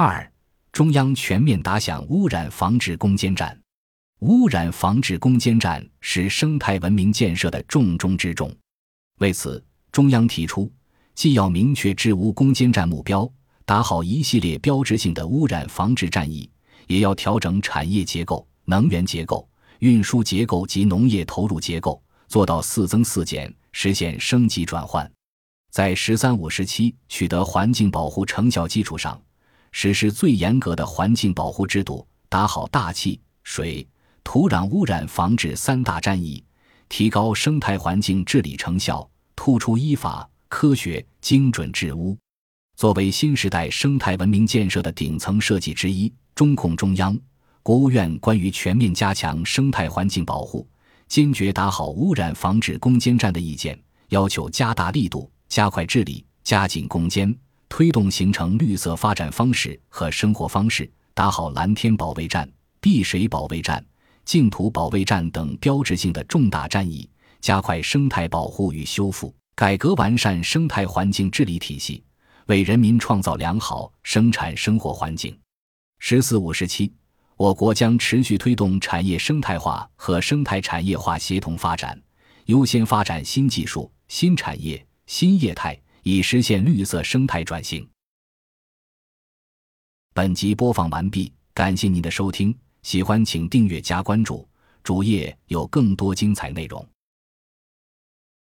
二、中央全面打响污染防治攻坚战。污染防治攻坚战是生态文明建设的重中之重。为此，中央提出，既要明确治污攻坚战目标，打好一系列标志性的污染防治战役，也要调整产业结构、能源结构、运输结构及农业投入结构，做到四增四减，实现升级转换。在“十三五”时期取得环境保护成效基础上，实施最严格的环境保护制度，打好大气、水。土壤污染防治三大战役，提高生态环境治理成效，突出依法、科学、精准治污。作为新时代生态文明建设的顶层设计之一，中共中央、国务院关于全面加强生态环境保护、坚决打好污染防治攻坚战的意见，要求加大力度、加快治理、加紧攻坚，推动形成绿色发展方式和生活方式，打好蓝天保卫战、碧水保卫战。净土保卫战等标志性的重大战役，加快生态保护与修复，改革完善生态环境治理体系，为人民创造良好生产生活环境。“十四五”时期，我国将持续推动产业生态化和生态产业化协同发展，优先发展新技术、新产业、新业态，以实现绿色生态转型。本集播放完毕，感谢您的收听。喜欢请订阅加关注，主页有更多精彩内容。